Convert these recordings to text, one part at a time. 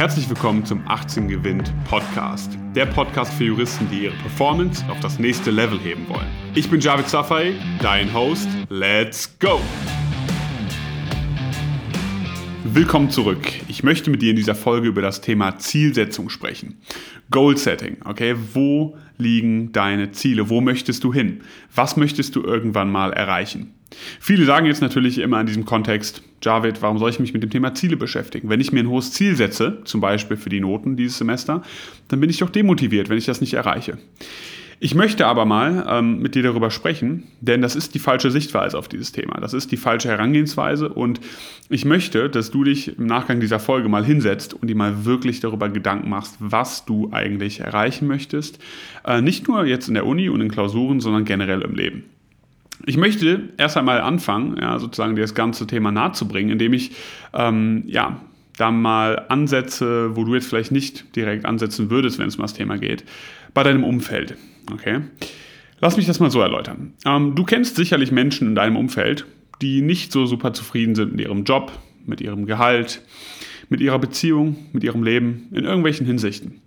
Herzlich willkommen zum 18 Gewinnt Podcast. Der Podcast für Juristen, die ihre Performance auf das nächste Level heben wollen. Ich bin Javid Safai, dein Host. Let's go! Willkommen zurück. Ich möchte mit dir in dieser Folge über das Thema Zielsetzung sprechen. Goal Setting, okay? Wo liegen deine Ziele? Wo möchtest du hin? Was möchtest du irgendwann mal erreichen? Viele sagen jetzt natürlich immer in diesem Kontext, Javid, warum soll ich mich mit dem Thema Ziele beschäftigen? Wenn ich mir ein hohes Ziel setze, zum Beispiel für die Noten dieses Semester, dann bin ich doch demotiviert, wenn ich das nicht erreiche. Ich möchte aber mal ähm, mit dir darüber sprechen, denn das ist die falsche Sichtweise auf dieses Thema. Das ist die falsche Herangehensweise und ich möchte, dass du dich im Nachgang dieser Folge mal hinsetzt und dir mal wirklich darüber Gedanken machst, was du eigentlich erreichen möchtest. Äh, nicht nur jetzt in der Uni und in Klausuren, sondern generell im Leben. Ich möchte erst einmal anfangen, ja, sozusagen dir das ganze Thema nahe zu bringen, indem ich ähm, ja, da mal ansetze, wo du jetzt vielleicht nicht direkt ansetzen würdest, wenn es um das Thema geht, bei deinem Umfeld. Okay? Lass mich das mal so erläutern. Ähm, du kennst sicherlich Menschen in deinem Umfeld, die nicht so super zufrieden sind mit ihrem Job, mit ihrem Gehalt, mit ihrer Beziehung, mit ihrem Leben, in irgendwelchen Hinsichten.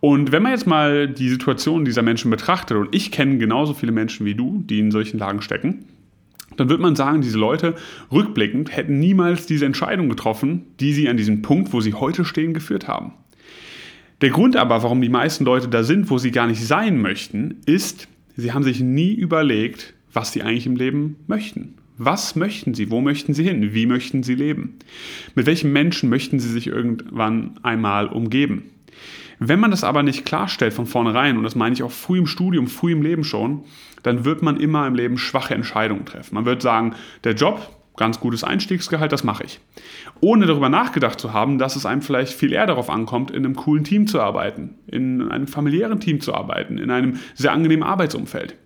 Und wenn man jetzt mal die Situation dieser Menschen betrachtet, und ich kenne genauso viele Menschen wie du, die in solchen Lagen stecken, dann wird man sagen, diese Leute rückblickend hätten niemals diese Entscheidung getroffen, die sie an diesem Punkt, wo sie heute stehen, geführt haben. Der Grund aber, warum die meisten Leute da sind, wo sie gar nicht sein möchten, ist, sie haben sich nie überlegt, was sie eigentlich im Leben möchten. Was möchten sie? Wo möchten sie hin? Wie möchten sie leben? Mit welchen Menschen möchten sie sich irgendwann einmal umgeben? Wenn man das aber nicht klarstellt von vornherein, und das meine ich auch früh im Studium, früh im Leben schon, dann wird man immer im Leben schwache Entscheidungen treffen. Man wird sagen, der Job, ganz gutes Einstiegsgehalt, das mache ich. Ohne darüber nachgedacht zu haben, dass es einem vielleicht viel eher darauf ankommt, in einem coolen Team zu arbeiten, in einem familiären Team zu arbeiten, in einem sehr angenehmen Arbeitsumfeld.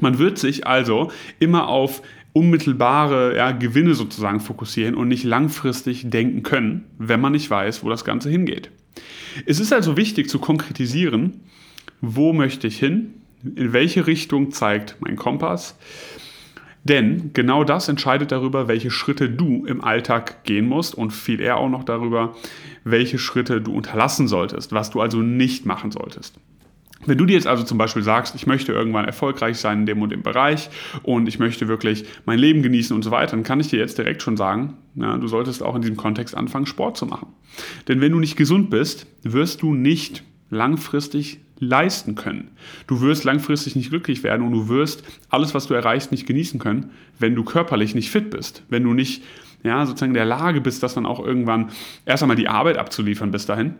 Man wird sich also immer auf unmittelbare ja, Gewinne sozusagen fokussieren und nicht langfristig denken können, wenn man nicht weiß, wo das Ganze hingeht. Es ist also wichtig zu konkretisieren, wo möchte ich hin, in welche Richtung zeigt mein Kompass, denn genau das entscheidet darüber, welche Schritte du im Alltag gehen musst und viel eher auch noch darüber, welche Schritte du unterlassen solltest, was du also nicht machen solltest. Wenn du dir jetzt also zum Beispiel sagst, ich möchte irgendwann erfolgreich sein in dem und dem Bereich und ich möchte wirklich mein Leben genießen und so weiter, dann kann ich dir jetzt direkt schon sagen, ja, du solltest auch in diesem Kontext anfangen, Sport zu machen. Denn wenn du nicht gesund bist, wirst du nicht langfristig leisten können. Du wirst langfristig nicht glücklich werden und du wirst alles, was du erreichst, nicht genießen können, wenn du körperlich nicht fit bist, wenn du nicht ja, sozusagen in der Lage bist, das dann auch irgendwann erst einmal die Arbeit abzuliefern bis dahin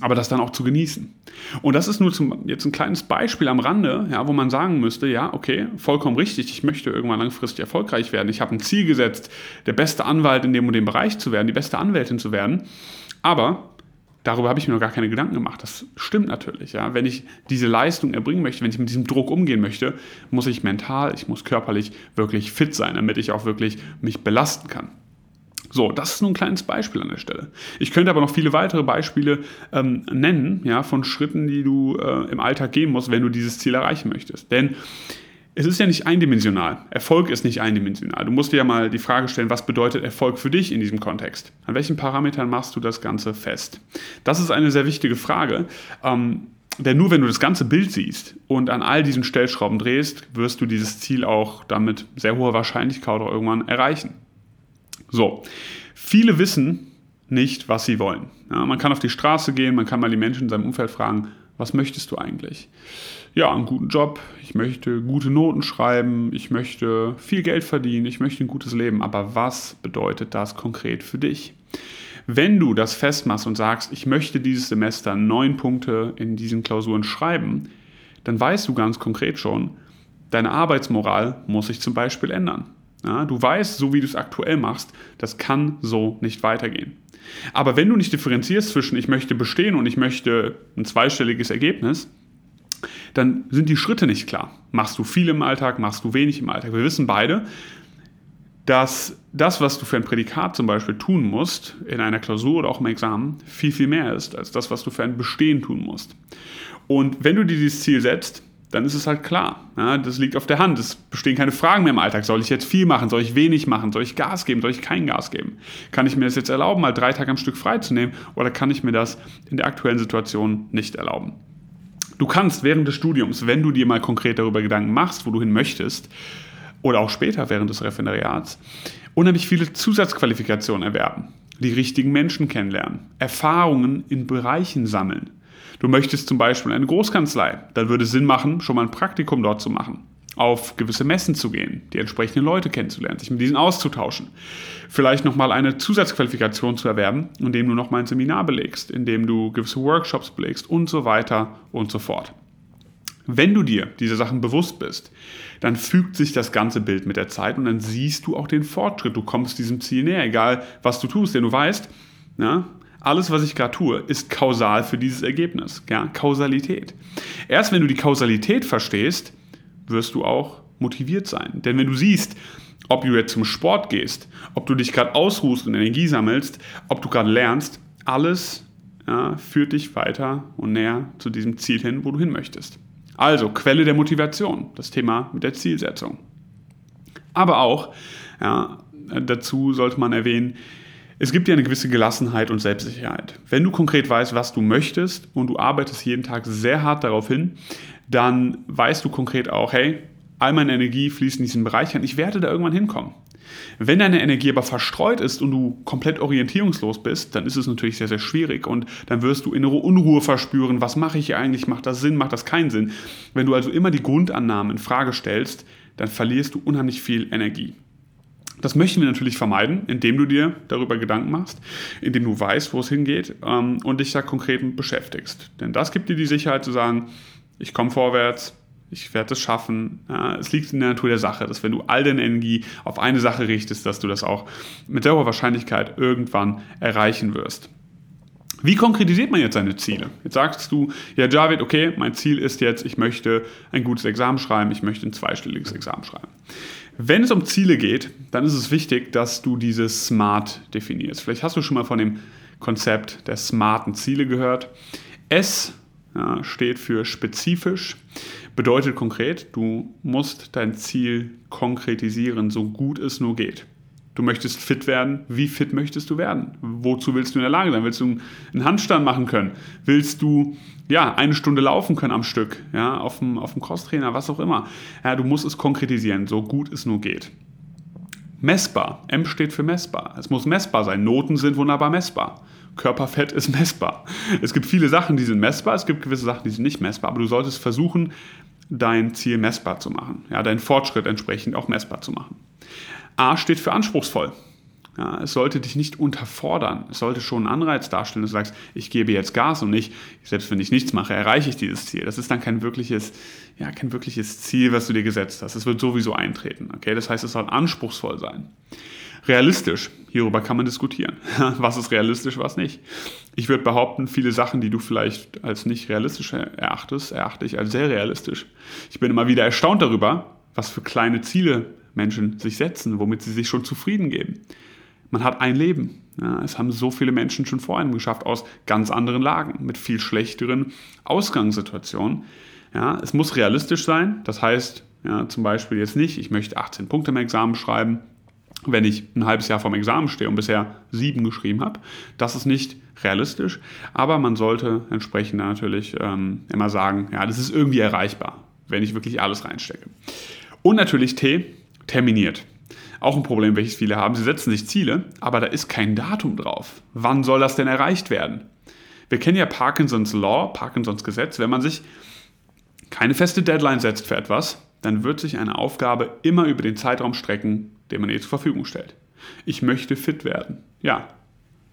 aber das dann auch zu genießen. Und das ist nur zum, jetzt ein kleines Beispiel am Rande, ja, wo man sagen müsste, ja, okay, vollkommen richtig, ich möchte irgendwann langfristig erfolgreich werden. Ich habe ein Ziel gesetzt, der beste Anwalt in dem und dem Bereich zu werden, die beste Anwältin zu werden. Aber darüber habe ich mir noch gar keine Gedanken gemacht. Das stimmt natürlich. Ja. Wenn ich diese Leistung erbringen möchte, wenn ich mit diesem Druck umgehen möchte, muss ich mental, ich muss körperlich wirklich fit sein, damit ich auch wirklich mich belasten kann. So, das ist nur ein kleines Beispiel an der Stelle. Ich könnte aber noch viele weitere Beispiele ähm, nennen, ja, von Schritten, die du äh, im Alltag gehen musst, wenn du dieses Ziel erreichen möchtest. Denn es ist ja nicht eindimensional. Erfolg ist nicht eindimensional. Du musst dir ja mal die Frage stellen, was bedeutet Erfolg für dich in diesem Kontext? An welchen Parametern machst du das Ganze fest? Das ist eine sehr wichtige Frage. Ähm, denn nur wenn du das ganze Bild siehst und an all diesen Stellschrauben drehst, wirst du dieses Ziel auch damit sehr hoher Wahrscheinlichkeit auch irgendwann erreichen. So, viele wissen nicht, was sie wollen. Ja, man kann auf die Straße gehen, man kann mal die Menschen in seinem Umfeld fragen, was möchtest du eigentlich? Ja, einen guten Job, ich möchte gute Noten schreiben, ich möchte viel Geld verdienen, ich möchte ein gutes Leben. Aber was bedeutet das konkret für dich? Wenn du das festmachst und sagst, ich möchte dieses Semester neun Punkte in diesen Klausuren schreiben, dann weißt du ganz konkret schon, deine Arbeitsmoral muss sich zum Beispiel ändern. Ja, du weißt, so wie du es aktuell machst, das kann so nicht weitergehen. Aber wenn du nicht differenzierst zwischen ich möchte bestehen und ich möchte ein zweistelliges Ergebnis, dann sind die Schritte nicht klar. Machst du viel im Alltag, machst du wenig im Alltag. Wir wissen beide, dass das, was du für ein Prädikat zum Beispiel tun musst, in einer Klausur oder auch im Examen, viel, viel mehr ist als das, was du für ein Bestehen tun musst. Und wenn du dir dieses Ziel setzt, dann ist es halt klar. Ja, das liegt auf der Hand. Es bestehen keine Fragen mehr im Alltag. Soll ich jetzt viel machen? Soll ich wenig machen? Soll ich Gas geben? Soll ich kein Gas geben? Kann ich mir das jetzt erlauben, mal drei Tage am Stück freizunehmen? Oder kann ich mir das in der aktuellen Situation nicht erlauben? Du kannst während des Studiums, wenn du dir mal konkret darüber Gedanken machst, wo du hin möchtest, oder auch später während des Referendariats, unheimlich viele Zusatzqualifikationen erwerben, die richtigen Menschen kennenlernen, Erfahrungen in Bereichen sammeln Du möchtest zum Beispiel eine Großkanzlei, dann würde es Sinn machen, schon mal ein Praktikum dort zu machen, auf gewisse Messen zu gehen, die entsprechenden Leute kennenzulernen, sich mit diesen auszutauschen. Vielleicht nochmal eine Zusatzqualifikation zu erwerben, indem du nochmal ein Seminar belegst, indem du gewisse Workshops belegst und so weiter und so fort. Wenn du dir diese Sachen bewusst bist, dann fügt sich das ganze Bild mit der Zeit und dann siehst du auch den Fortschritt. Du kommst diesem Ziel näher, egal was du tust, denn du weißt, na, alles, was ich gerade tue, ist kausal für dieses Ergebnis. Ja? Kausalität. Erst wenn du die Kausalität verstehst, wirst du auch motiviert sein. Denn wenn du siehst, ob du jetzt zum Sport gehst, ob du dich gerade ausruhst und Energie sammelst, ob du gerade lernst, alles ja, führt dich weiter und näher zu diesem Ziel hin, wo du hin möchtest. Also Quelle der Motivation, das Thema mit der Zielsetzung. Aber auch, ja, dazu sollte man erwähnen, es gibt dir eine gewisse Gelassenheit und Selbstsicherheit. Wenn du konkret weißt, was du möchtest und du arbeitest jeden Tag sehr hart darauf hin, dann weißt du konkret auch, hey, all meine Energie fließt in diesen Bereich an, ich werde da irgendwann hinkommen. Wenn deine Energie aber verstreut ist und du komplett orientierungslos bist, dann ist es natürlich sehr, sehr schwierig und dann wirst du innere Unruhe verspüren. Was mache ich hier eigentlich? Macht das Sinn? Macht das keinen Sinn? Wenn du also immer die Grundannahmen in Frage stellst, dann verlierst du unheimlich viel Energie. Das möchten wir natürlich vermeiden, indem du dir darüber Gedanken machst, indem du weißt, wo es hingeht ähm, und dich da konkret beschäftigst. Denn das gibt dir die Sicherheit zu sagen, ich komme vorwärts, ich werde es schaffen. Ja, es liegt in der Natur der Sache, dass wenn du all deine Energie auf eine Sache richtest, dass du das auch mit sehr hoher Wahrscheinlichkeit irgendwann erreichen wirst. Wie konkretisiert man jetzt seine Ziele? Jetzt sagst du, ja, Javid, okay, mein Ziel ist jetzt, ich möchte ein gutes Examen schreiben, ich möchte ein zweistelliges Examen schreiben. Wenn es um Ziele geht, dann ist es wichtig, dass du dieses SMART definierst. Vielleicht hast du schon mal von dem Konzept der smarten Ziele gehört. S ja, steht für spezifisch, bedeutet konkret, du musst dein Ziel konkretisieren, so gut es nur geht. Du möchtest fit werden. Wie fit möchtest du werden? Wozu willst du in der Lage sein? Willst du einen Handstand machen können? Willst du ja, eine Stunde laufen können am Stück? Ja, auf dem, auf dem Crosstrainer, was auch immer. Ja, du musst es konkretisieren, so gut es nur geht. Messbar. M steht für messbar. Es muss messbar sein. Noten sind wunderbar messbar. Körperfett ist messbar. Es gibt viele Sachen, die sind messbar. Es gibt gewisse Sachen, die sind nicht messbar. Aber du solltest versuchen, dein Ziel messbar zu machen. Ja, deinen Fortschritt entsprechend auch messbar zu machen. A steht für anspruchsvoll. Ja, es sollte dich nicht unterfordern. Es sollte schon einen Anreiz darstellen, dass du sagst, ich gebe jetzt Gas und nicht, selbst wenn ich nichts mache, erreiche ich dieses Ziel. Das ist dann kein wirkliches, ja, kein wirkliches Ziel, was du dir gesetzt hast. Es wird sowieso eintreten. Okay? Das heißt, es soll anspruchsvoll sein. Realistisch, hierüber kann man diskutieren. Was ist realistisch, was nicht? Ich würde behaupten, viele Sachen, die du vielleicht als nicht realistisch erachtest, erachte ich als sehr realistisch. Ich bin immer wieder erstaunt darüber, was für kleine Ziele Menschen sich setzen, womit sie sich schon zufrieden geben. Man hat ein Leben. Ja, es haben so viele Menschen schon vor einem geschafft aus ganz anderen Lagen, mit viel schlechteren Ausgangssituationen. Ja, es muss realistisch sein. Das heißt, ja, zum Beispiel jetzt nicht, ich möchte 18 Punkte im Examen schreiben, wenn ich ein halbes Jahr vorm Examen stehe und bisher sieben geschrieben habe. Das ist nicht realistisch, aber man sollte entsprechend natürlich ähm, immer sagen, ja, das ist irgendwie erreichbar, wenn ich wirklich alles reinstecke. Und natürlich T, terminiert. Auch ein Problem, welches viele haben. Sie setzen sich Ziele, aber da ist kein Datum drauf. Wann soll das denn erreicht werden? Wir kennen ja Parkinsons Law, Parkinsons Gesetz. Wenn man sich keine feste Deadline setzt für etwas, dann wird sich eine Aufgabe immer über den Zeitraum strecken, den man ihr zur Verfügung stellt. Ich möchte fit werden. Ja,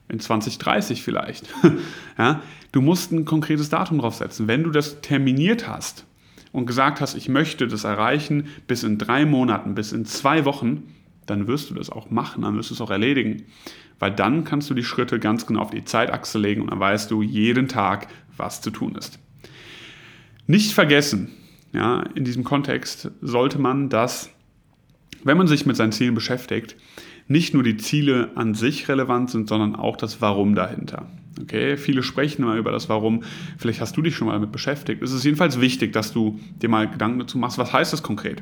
in 2030 vielleicht. ja, du musst ein konkretes Datum draufsetzen. Wenn du das terminiert hast, und gesagt hast, ich möchte das erreichen bis in drei Monaten, bis in zwei Wochen, dann wirst du das auch machen, dann wirst du es auch erledigen. Weil dann kannst du die Schritte ganz genau auf die Zeitachse legen und dann weißt du jeden Tag, was zu tun ist. Nicht vergessen, ja, in diesem Kontext sollte man das, wenn man sich mit seinen Zielen beschäftigt, nicht nur die Ziele an sich relevant sind, sondern auch das Warum dahinter. Okay, viele sprechen immer über das Warum. Vielleicht hast du dich schon mal damit beschäftigt. Es ist jedenfalls wichtig, dass du dir mal Gedanken dazu machst, was heißt das konkret?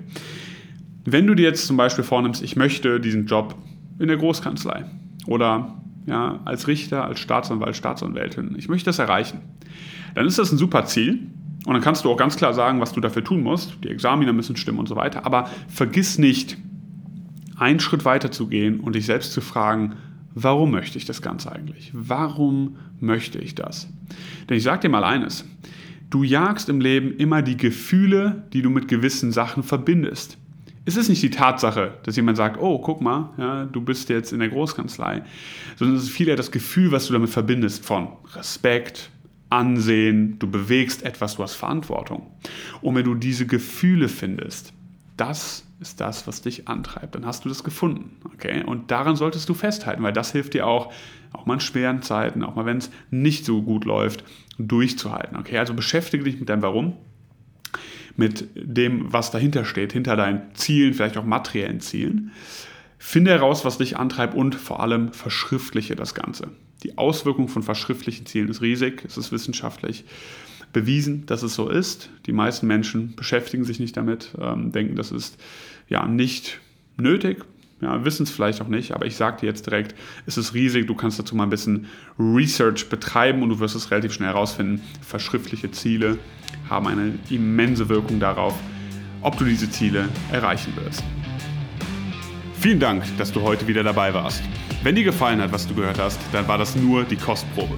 Wenn du dir jetzt zum Beispiel vornimmst, ich möchte diesen Job in der Großkanzlei oder ja, als Richter, als Staatsanwalt, Staatsanwältin, ich möchte das erreichen, dann ist das ein super Ziel. Und dann kannst du auch ganz klar sagen, was du dafür tun musst. Die Examiner müssen stimmen und so weiter. Aber vergiss nicht, einen Schritt weiter zu gehen und dich selbst zu fragen, warum möchte ich das Ganze eigentlich? Warum möchte ich das? Denn ich sage dir mal eines, du jagst im Leben immer die Gefühle, die du mit gewissen Sachen verbindest. Es ist nicht die Tatsache, dass jemand sagt, oh, guck mal, ja, du bist jetzt in der Großkanzlei, sondern es ist vielmehr das Gefühl, was du damit verbindest von Respekt, Ansehen, du bewegst etwas, du hast Verantwortung. Und wenn du diese Gefühle findest, das ist das, was dich antreibt. Dann hast du das gefunden. Okay? Und daran solltest du festhalten, weil das hilft dir auch, auch mal in schweren Zeiten, auch mal wenn es nicht so gut läuft, durchzuhalten. Okay? Also beschäftige dich mit deinem Warum, mit dem, was dahinter steht, hinter deinen Zielen, vielleicht auch materiellen Zielen. Finde heraus, was dich antreibt und vor allem verschriftliche das Ganze. Die Auswirkung von verschriftlichen Zielen ist riesig, es ist wissenschaftlich bewiesen, dass es so ist. Die meisten Menschen beschäftigen sich nicht damit, ähm, denken, das ist ja nicht nötig, ja, wissen es vielleicht auch nicht, aber ich sage dir jetzt direkt, es ist riesig, du kannst dazu mal ein bisschen Research betreiben und du wirst es relativ schnell herausfinden. Verschriftliche Ziele haben eine immense Wirkung darauf, ob du diese Ziele erreichen wirst. Vielen Dank, dass du heute wieder dabei warst. Wenn dir gefallen hat, was du gehört hast, dann war das nur die Kostprobe.